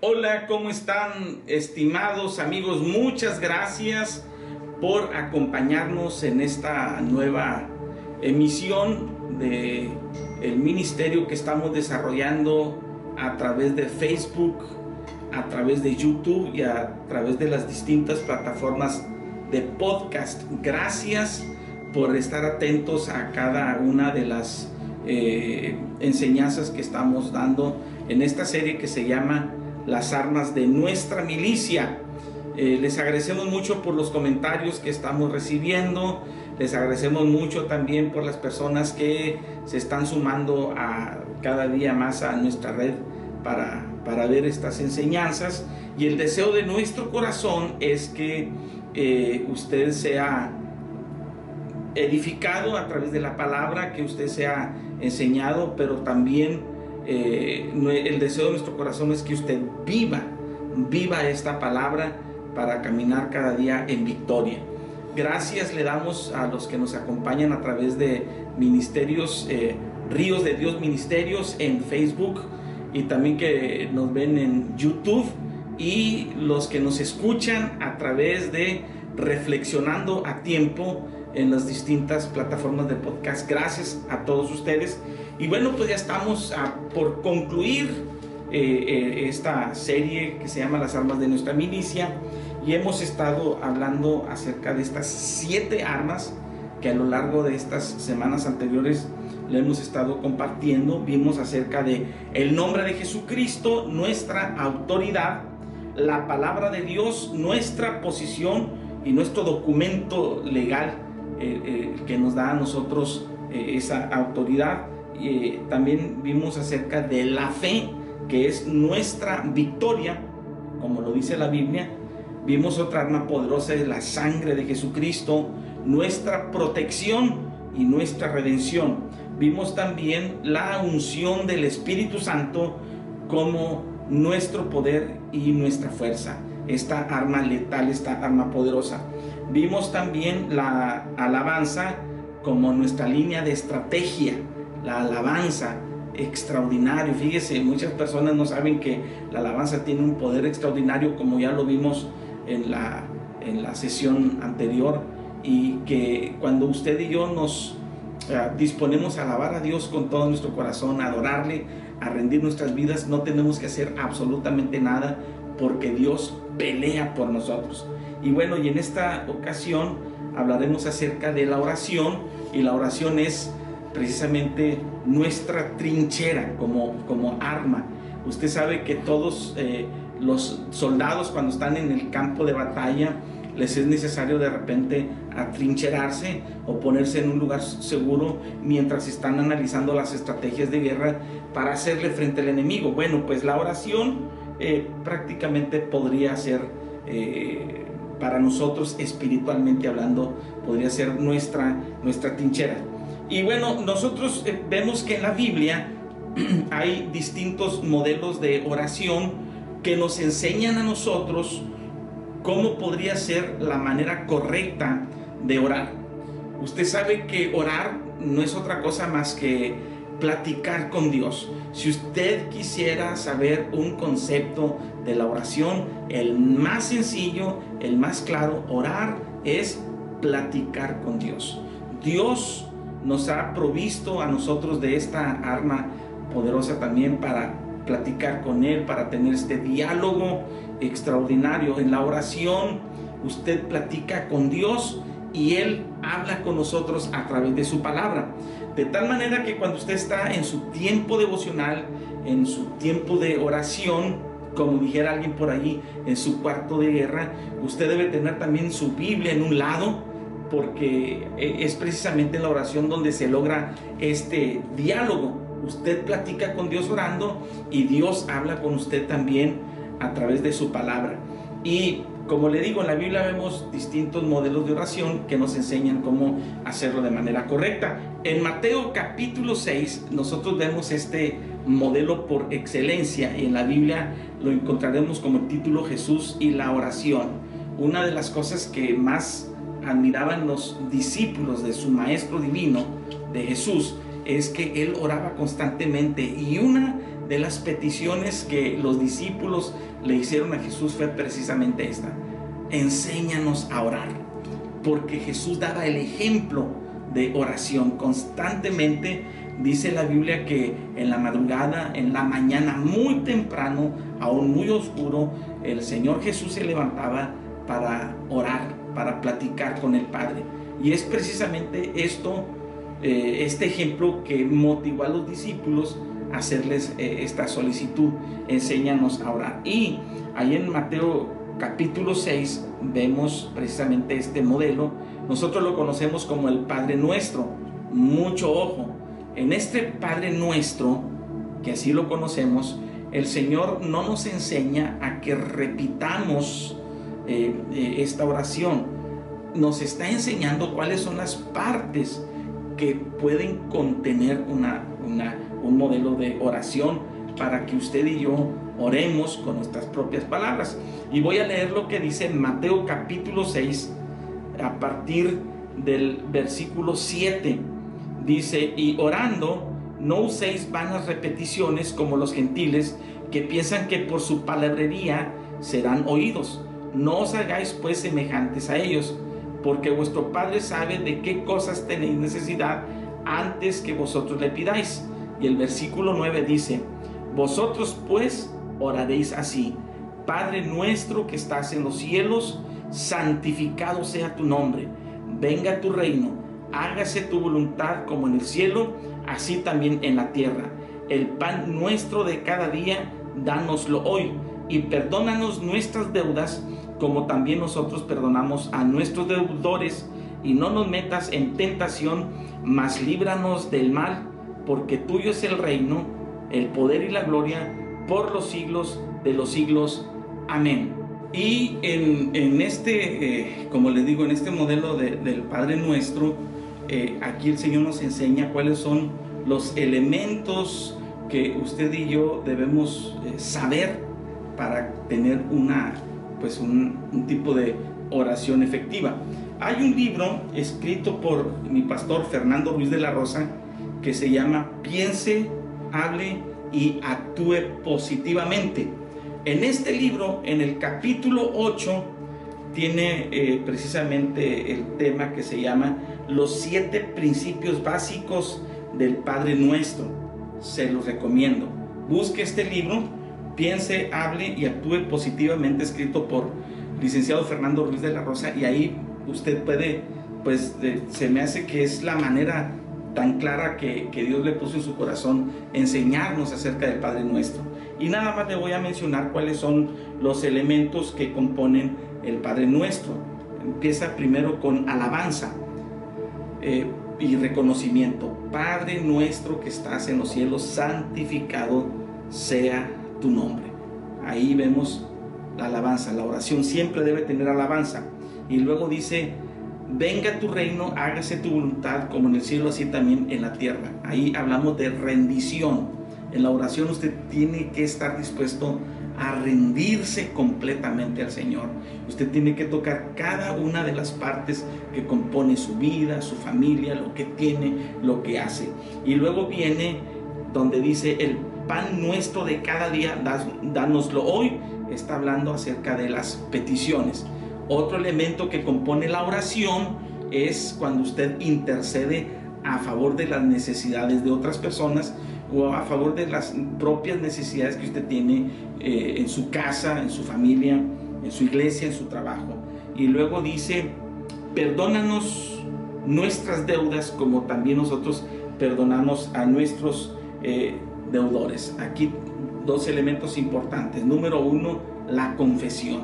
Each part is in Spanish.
Hola, ¿cómo están estimados amigos? Muchas gracias por acompañarnos en esta nueva emisión de el ministerio que estamos desarrollando a través de Facebook, a través de YouTube y a través de las distintas plataformas de podcast. Gracias por estar atentos a cada una de las eh, enseñanzas que estamos dando en esta serie que se llama Las armas de nuestra milicia. Eh, les agradecemos mucho por los comentarios que estamos recibiendo. Les agradecemos mucho también por las personas que se están sumando a cada día más a nuestra red para, para ver estas enseñanzas. Y el deseo de nuestro corazón es que eh, usted sea edificado a través de la palabra, que usted sea enseñado, pero también eh, el deseo de nuestro corazón es que usted viva, viva esta palabra para caminar cada día en victoria. Gracias le damos a los que nos acompañan a través de ministerios, eh, Ríos de Dios Ministerios en Facebook y también que nos ven en YouTube y los que nos escuchan a través de Reflexionando a Tiempo en las distintas plataformas de podcast. Gracias a todos ustedes. Y bueno, pues ya estamos por concluir eh, eh, esta serie que se llama Las armas de nuestra milicia y hemos estado hablando acerca de estas siete armas que a lo largo de estas semanas anteriores le hemos estado compartiendo. Vimos acerca de el nombre de Jesucristo, nuestra autoridad, la palabra de Dios, nuestra posición y nuestro documento legal eh, que nos da a nosotros esa autoridad. También vimos acerca de la fe, que es nuestra victoria, como lo dice la Biblia. Vimos otra arma poderosa de la sangre de Jesucristo, nuestra protección y nuestra redención vimos también la unción del Espíritu Santo como nuestro poder y nuestra fuerza, esta arma letal, esta arma poderosa. Vimos también la alabanza como nuestra línea de estrategia, la alabanza extraordinario. Fíjese, muchas personas no saben que la alabanza tiene un poder extraordinario, como ya lo vimos en la, en la sesión anterior, y que cuando usted y yo nos disponemos a alabar a Dios con todo nuestro corazón, a adorarle, a rendir nuestras vidas, no tenemos que hacer absolutamente nada porque Dios pelea por nosotros. Y bueno, y en esta ocasión hablaremos acerca de la oración y la oración es precisamente nuestra trinchera como, como arma. Usted sabe que todos eh, los soldados cuando están en el campo de batalla, les es necesario de repente atrincherarse o ponerse en un lugar seguro mientras están analizando las estrategias de guerra para hacerle frente al enemigo. Bueno, pues la oración eh, prácticamente podría ser eh, para nosotros espiritualmente hablando, podría ser nuestra, nuestra trinchera. Y bueno, nosotros eh, vemos que en la Biblia hay distintos modelos de oración que nos enseñan a nosotros ¿Cómo podría ser la manera correcta de orar? Usted sabe que orar no es otra cosa más que platicar con Dios. Si usted quisiera saber un concepto de la oración, el más sencillo, el más claro, orar es platicar con Dios. Dios nos ha provisto a nosotros de esta arma poderosa también para platicar con Él, para tener este diálogo extraordinario. En la oración usted platica con Dios y Él habla con nosotros a través de su palabra. De tal manera que cuando usted está en su tiempo devocional, en su tiempo de oración, como dijera alguien por allí, en su cuarto de guerra, usted debe tener también su Biblia en un lado porque eh, es precisamente la oración donde se logra este diálogo. Usted platica con Dios orando y Dios habla con usted también a través de su palabra. Y como le digo, en la Biblia vemos distintos modelos de oración que nos enseñan cómo hacerlo de manera correcta. En Mateo capítulo 6 nosotros vemos este modelo por excelencia y en la Biblia lo encontraremos como título Jesús y la oración. Una de las cosas que más admiraban los discípulos de su Maestro Divino, de Jesús, es que él oraba constantemente y una de las peticiones que los discípulos le hicieron a Jesús fue precisamente esta. Enséñanos a orar. Porque Jesús daba el ejemplo de oración constantemente. Dice la Biblia que en la madrugada, en la mañana, muy temprano, aún muy oscuro, el Señor Jesús se levantaba para orar, para platicar con el Padre. Y es precisamente esto, eh, este ejemplo que motivó a los discípulos a hacerles eh, esta solicitud. Enséñanos a orar. Y ahí en Mateo capítulo 6 vemos precisamente este modelo. Nosotros lo conocemos como el Padre Nuestro. Mucho ojo. En este Padre Nuestro, que así lo conocemos, el Señor no nos enseña a que repitamos eh, esta oración, nos está enseñando cuáles son las partes que pueden contener una, un modelo de oración para que usted y yo oremos con nuestras propias palabras. Y voy a leer lo que dice Mateo capítulo 6 a partir del versículo 7. Dice, y orando, no uséis vanas repeticiones como los gentiles que piensan que por su palabrería serán oídos no os hagáis pues semejantes a ellos, porque vuestro Padre sabe de qué cosas tenéis necesidad antes que vosotros le pidáis. Y el versículo 9 dice, vosotros pues oraréis así, Padre nuestro que estás en los cielos, santificado sea tu nombre, venga tu reino, hágase tu voluntad como en el cielo, así también en la tierra. El pan nuestro de cada día, dánoslo hoy, y perdónanos nuestras deudas, como también nosotros perdonamos a nuestros deudores, y no nos metas en tentación, mas líbranos del mal, porque tuyo es el reino, el poder y la gloria por los siglos de los siglos. Amén. Y en, este, eh, como les digo, en este modelo del Padre Nuestro, eh, aquí el Señor nos enseña cuáles son los elementos que usted y yo debemos eh, saber para tener una pues un, tipo de oración efectiva. Hay un libro escrito por mi pastor Fernando Ruiz de la Rosa que se llama Piense, hable y actúe positivamente. En este libro, en el capítulo 8, tiene eh, precisamente el tema que se llama Los siete principios básicos del Padre Nuestro. Se los recomiendo. Busque este libro piense, hable y actúe positivamente, escrito por licenciado Fernando Ruiz de la Rosa, y ahí usted puede, pues se me hace que es la manera tan clara que, que, Dios le puso en su corazón enseñarnos acerca del Padre Nuestro. Y nada más le voy a mencionar cuáles son los elementos que componen el Padre Nuestro. Empieza primero con alabanza eh, y reconocimiento. Padre nuestro que estás en los cielos, santificado sea tu nombre. Ahí vemos la alabanza, la oración siempre debe tener alabanza. Y luego dice, venga tu reino, hágase tu voluntad como en el cielo, así también en la tierra. Ahí hablamos de rendición. En la oración usted tiene que estar dispuesto a rendirse completamente al Señor. Usted tiene que tocar cada una de las partes que compone su vida, su familia, lo que tiene, lo que hace. Y luego viene donde dice el pan nuestro de cada día, dánoslo hoy, está hablando acerca de las peticiones. Otro elemento que compone la oración es cuando usted intercede a favor de las necesidades de otras personas o a favor de las propias necesidades que usted tiene eh, en su casa, en su familia, en su iglesia, en su trabajo. Y luego dice, perdónanos nuestras deudas como también nosotros perdonamos a nuestros eh, deudores. Aquí dos elementos importantes. Número uno, la confesión.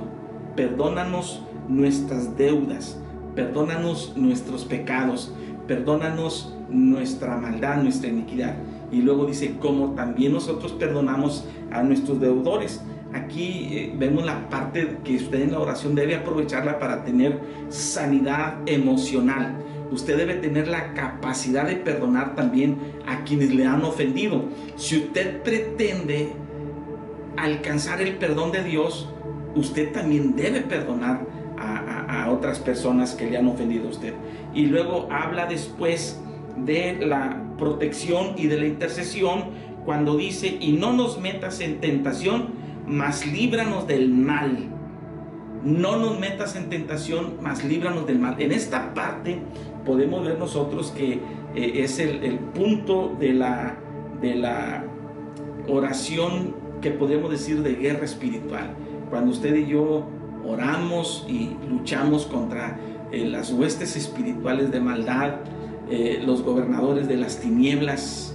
Perdónanos nuestras deudas. perdónanos nuestros pecados, perdónanos nuestra maldad, nuestra iniquidad. Y luego dice, como también nosotros perdonamos a nuestros deudores. Aquí eh, vemos la parte que usted en la oración debe aprovecharla para tener sanidad emocional. Usted debe tener la capacidad de perdonar también a quienes le han ofendido. Si usted pretende alcanzar el perdón de Dios, usted también debe perdonar a, otras personas que le han ofendido a usted. Y luego habla después de la protección y de la intercesión cuando dice, y no nos metas en tentación, mas líbranos del mal. No nos metas en tentación, mas líbranos del mal. En esta parte podemos ver nosotros que eh, es el, punto de la, de la oración que podemos decir de guerra espiritual. Cuando usted y yo oramos y luchamos contra eh, las huestes espirituales de maldad, eh, los gobernadores de las tinieblas,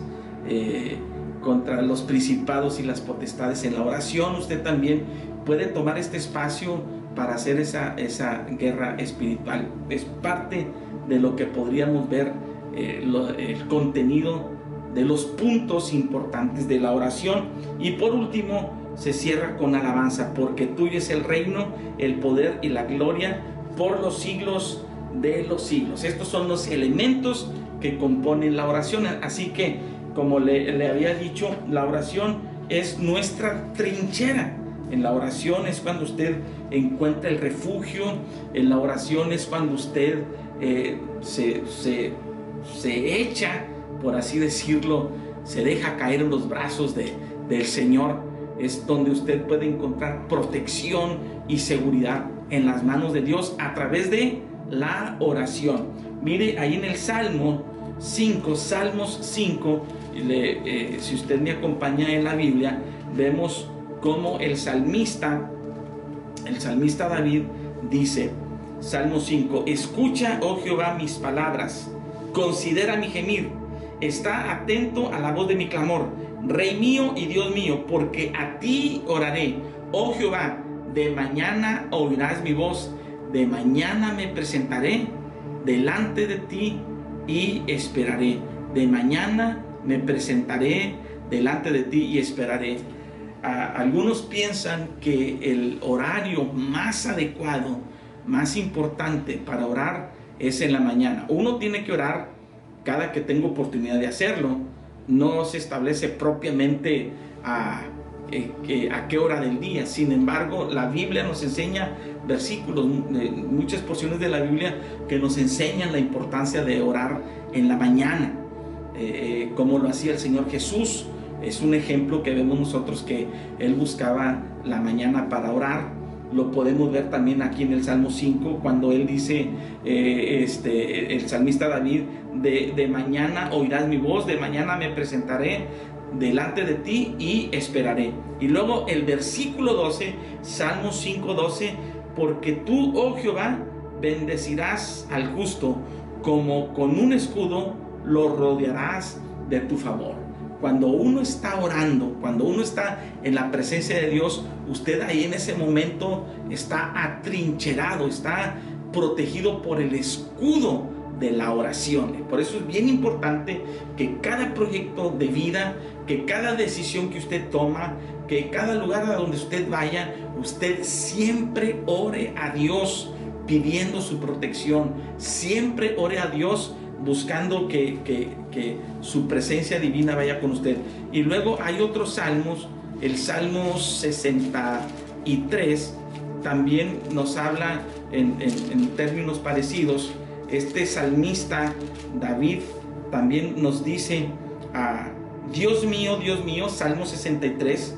contra los principados y las potestades en la oración. Usted también puede tomar este espacio para hacer esa, esa guerra espiritual. Es parte de lo que podríamos ver eh, el contenido de los puntos importantes de la oración. Y por último, se cierra con alabanza, porque tuyo es el reino, el poder y la gloria por los siglos de los siglos. Estos son los elementos que componen la oración. Así que, como le, había dicho, la oración es nuestra trinchera. En la oración es cuando usted encuentra el refugio, en la oración es cuando usted eh, se, se, echa, por así decirlo, se deja caer en los brazos de, del Señor. Es donde usted puede encontrar protección y seguridad en las manos de Dios a través de la oración. Mire, ahí en el Salmo 5, Salmos 5, eh, si usted me acompaña en la Biblia, vemos cómo el salmista, el salmista David dice, Salmo 5, escucha, oh Jehová, mis palabras, considera mi gemir, está atento a la voz de mi clamor, Rey mío y Dios mío, porque a ti oraré, oh Jehová, de mañana oirás mi voz de mañana me presentaré delante de ti y esperaré. De mañana me presentaré delante de ti y esperaré. Algunos piensan que el horario más adecuado, más importante para orar es en la mañana. Uno tiene que orar cada que tenga oportunidad de hacerlo. No se establece propiamente a eh, a qué hora del día. Sin embargo, la Biblia nos enseña versículos, eh, muchas porciones de la Biblia que nos enseñan la importancia de orar en la mañana, eh, como lo hacía el Señor Jesús. Es un ejemplo que vemos nosotros que Él buscaba la mañana para orar. Lo podemos ver también aquí en el Salmo 5, cuando Él dice, este, el salmista David, de, de mañana oirás mi voz, de mañana me presentaré delante de ti y esperaré. Y luego el versículo 12, Salmo 5, 12, porque tú, oh Jehová, bendecirás al justo, como con un escudo lo rodearás de tu favor. Cuando uno está orando, cuando uno está en la presencia de Dios, usted ahí en ese momento está atrincherado, está protegido por el escudo de la oración. Por eso es bien importante que cada proyecto de vida, que cada decisión que usted toma, que cada lugar a donde usted vaya, usted siempre ore a Dios pidiendo su protección. Siempre ore a Dios buscando que, que, su presencia divina vaya con usted. Y luego hay otros salmos, el Salmo 63 también nos habla en, en términos parecidos. Este salmista David también nos dice a Dios mío, Dios mío, Salmo 63.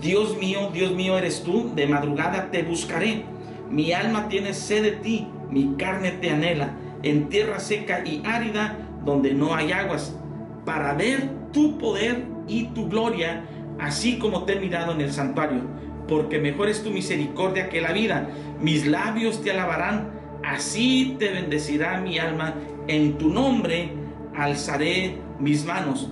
Dios mío, Dios mío eres tú, de madrugada te buscaré. Mi alma tiene sed de ti, mi carne te anhela, en tierra seca y árida, donde no hay aguas, para ver tu poder y tu gloria, así como te he mirado en el santuario, porque mejor es tu misericordia que la vida. Mis labios te alabarán, así te bendecirá mi alma, en tu nombre alzaré mis manos.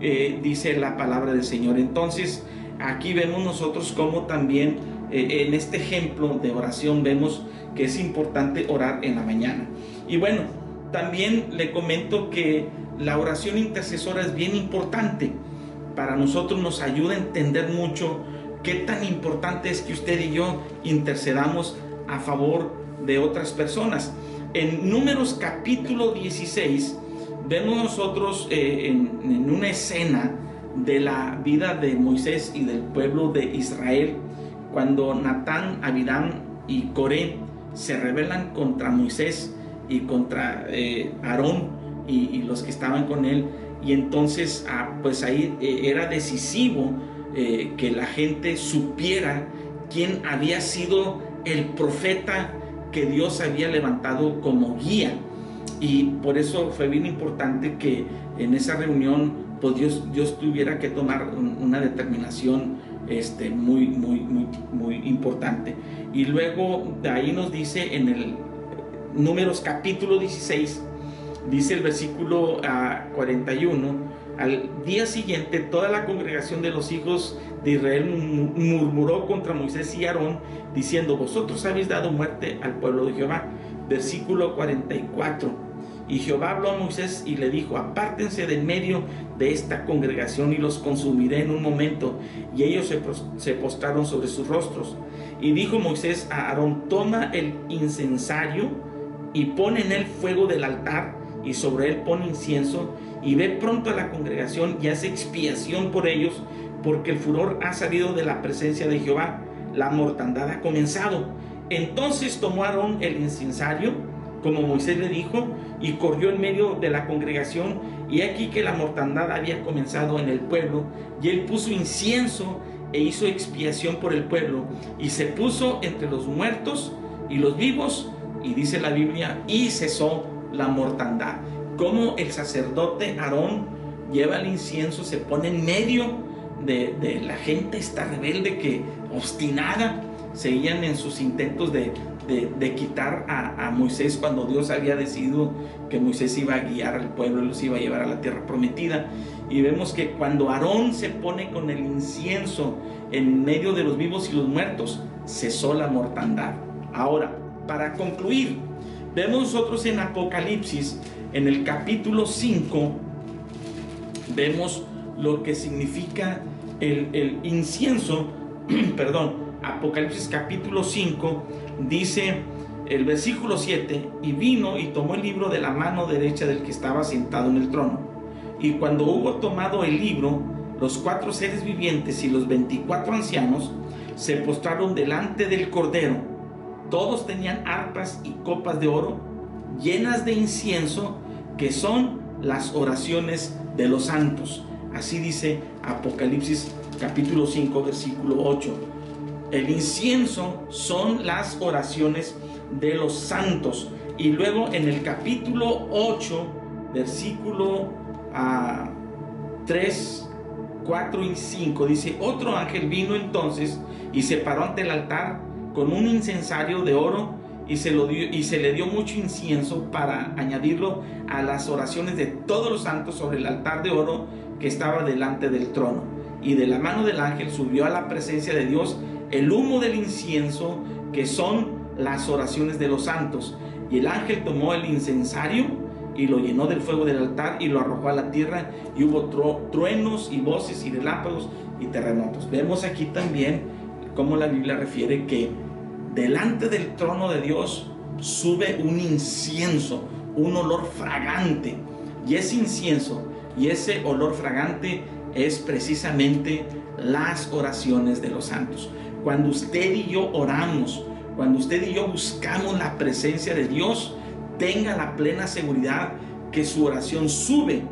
Eh, dice la palabra del Señor. Entonces, aquí vemos nosotros cómo también eh, en este ejemplo de oración vemos que es importante orar en la mañana. Y bueno, también le comento que la oración intercesora es bien importante. Para nosotros nos ayuda a entender mucho qué tan importante es que usted y yo intercedamos a favor de otras personas. En Números capítulo 16 vemos nosotros eh, en, una escena de la vida de Moisés y del pueblo de Israel, cuando Natán, Abidán y Coré se rebelan contra Moisés y contra eh, Aarón y, los que estaban con él. Y entonces, ah, pues ahí eh, era decisivo que la gente supiera quién había sido el profeta que Dios había levantado como guía. Y por eso fue bien importante que en esa reunión pues Dios, Dios tuviera que tomar una determinación este, muy, muy, muy, muy importante. Y luego de ahí nos dice en el Números capítulo 16, dice el versículo 41, ah, al día siguiente toda la congregación de los hijos de Israel murmuró contra Moisés y Aarón, diciendo, vosotros habéis dado muerte al pueblo de Jehová. Versículo 44. Y Jehová habló a Moisés y le dijo, apártense del medio de esta congregación y los consumiré en un momento. Y ellos se, postraron sobre sus rostros. Y dijo Moisés a Aarón, toma el incensario y pon en él fuego del altar y sobre él pon incienso y ve pronto a la congregación y hace expiación por ellos porque el furor ha salido de la presencia de Jehová, la mortandad ha comenzado. Entonces tomó Aarón el incensario, como Moisés le dijo, y corrió en medio de la congregación, y aquí que la mortandad había comenzado en el pueblo, y él puso incienso e hizo expiación por el pueblo, y se puso entre los muertos y los vivos, y dice la Biblia, y cesó la mortandad. Como el sacerdote Aarón lleva el incienso, se pone en medio de, la gente esta rebelde que obstinada seguían en sus intentos de, quitar a, Moisés cuando Dios había decidido que Moisés iba a guiar al pueblo y los iba a llevar a la tierra prometida. Y vemos que cuando Aarón se pone con el incienso en medio de los vivos y los muertos, cesó la mortandad. Ahora, para concluir, vemos nosotros en Apocalipsis, en el capítulo 5, vemos lo que significa el, incienso, perdón, Apocalipsis capítulo 5, dice el versículo 7, y vino y tomó el libro de la mano derecha del que estaba sentado en el trono. Y cuando hubo tomado el libro, los cuatro seres vivientes y los veinticuatro ancianos se postraron delante del Cordero. Todos tenían arpas y copas de oro llenas de incienso, que son las oraciones de los santos. Así dice Apocalipsis capítulo 5, versículo 8. El incienso son las oraciones de los santos. Y luego en el capítulo 8, versículo 3, ah, 4 y 5, dice, otro ángel vino entonces y se paró ante el altar con un incensario de oro y se, lo dio, y se le dio mucho incienso para añadirlo a las oraciones de todos los santos sobre el altar de oro que estaba delante del trono. Y de la mano del ángel subió a la presencia de Dios el humo del incienso, que son las oraciones de los santos. Y el ángel tomó el incensario y lo llenó del fuego del altar y lo arrojó a la tierra y hubo truenos y voces y relámpagos y terremotos. Vemos aquí también cómo la Biblia refiere que delante del trono de Dios sube un incienso, un olor fragante. Y ese incienso y ese olor fragante es precisamente las oraciones de los santos. Cuando usted y yo oramos, cuando usted y yo buscamos la presencia de Dios, tenga la plena seguridad que su oración sube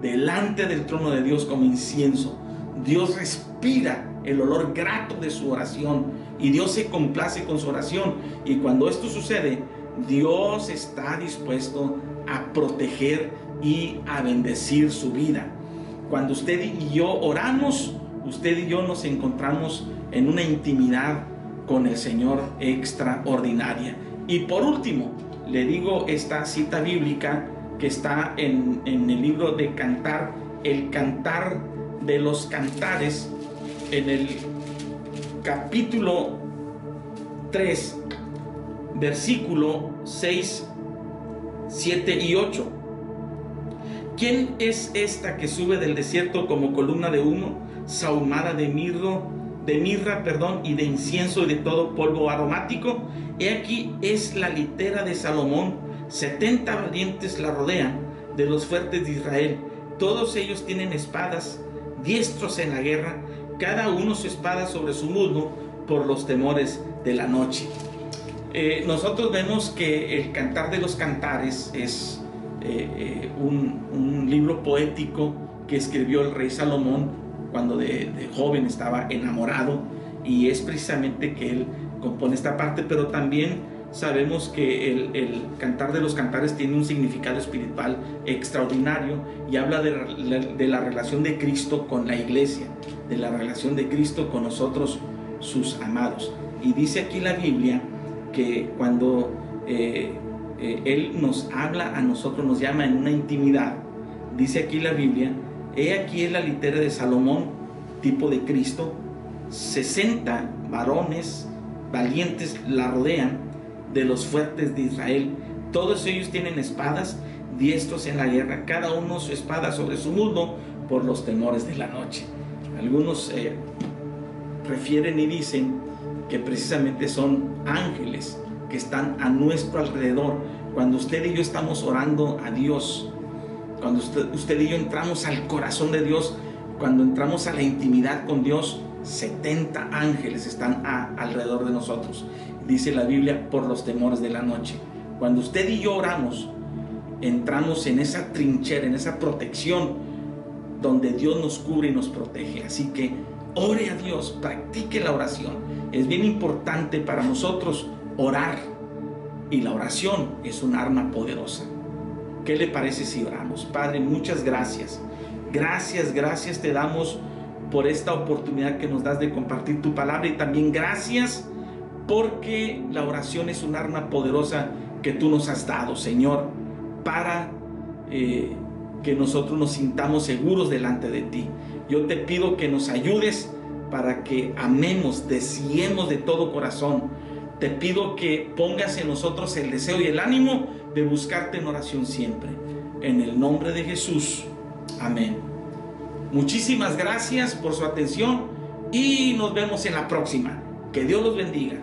delante del trono de Dios como incienso. Dios respira el olor grato de su oración y Dios se complace con su oración. Y cuando esto sucede, Dios está dispuesto a proteger y a bendecir su vida. Cuando usted y yo oramos, usted y yo nos encontramos en una intimidad con el Señor extraordinaria. Y por último, le digo esta cita bíblica que está en, en el libro de Cantar, el Cantar de los Cantares, en el capítulo 3, versículo 6, 7 y 8. ¿Quién es esta que sube del desierto como columna de humo, sahumada de mirro, de mirra, perdón, y de incienso y de todo polvo aromático? He aquí es la litera de Salomón, setenta valientes la rodean de los fuertes de Israel. Todos ellos tienen espadas, diestros en la guerra, cada uno su espada sobre su muslo por los temores de la noche. Eh, nosotros vemos que el Cantar de los Cantares es eh, eh, un, libro poético que escribió el rey Salomón cuando de, joven estaba enamorado y es precisamente que él compone esta parte, pero también sabemos que el, Cantar de los Cantares tiene un significado espiritual extraordinario y habla de, la relación de Cristo con la iglesia, de la relación de Cristo con nosotros, sus amados. Y dice aquí la Biblia que cuando eh, eh, Él nos habla a nosotros, nos llama en una intimidad, dice aquí la Biblia, he aquí es la litera de Salomón, tipo de Cristo, 60 varones valientes la rodean de los fuertes de Israel. Todos ellos tienen espadas, diestros en la guerra, cada uno su espada sobre su muslo por los temores de la noche. Algunos eh, refieren y dicen que precisamente son ángeles que están a nuestro alrededor. Cuando usted y yo estamos orando a Dios, cuando usted, y yo entramos al corazón de Dios, cuando entramos a la intimidad con Dios, 70 ángeles están alrededor de nosotros. Dice la Biblia, por los temores de la noche. Cuando usted y yo oramos, entramos en esa trinchera, en esa protección, donde Dios nos cubre y nos protege. Así que ore a Dios, practique la oración. Es bien importante para nosotros orar y la oración es un arma poderosa. ¿Qué le parece si oramos? Padre, muchas gracias. Gracias, gracias te damos por esta oportunidad que nos das de compartir tu palabra y también gracias porque la oración es un arma poderosa que tú nos has dado, Señor, para eh, que nosotros nos sintamos seguros delante de ti. Yo te pido que nos ayudes para que amemos, deseemos de todo corazón. Te pido que pongas en nosotros el deseo y el ánimo de buscarte en oración siempre. En el nombre de Jesús. Amén. Muchísimas gracias por su atención y nos vemos en la próxima. Que Dios los bendiga.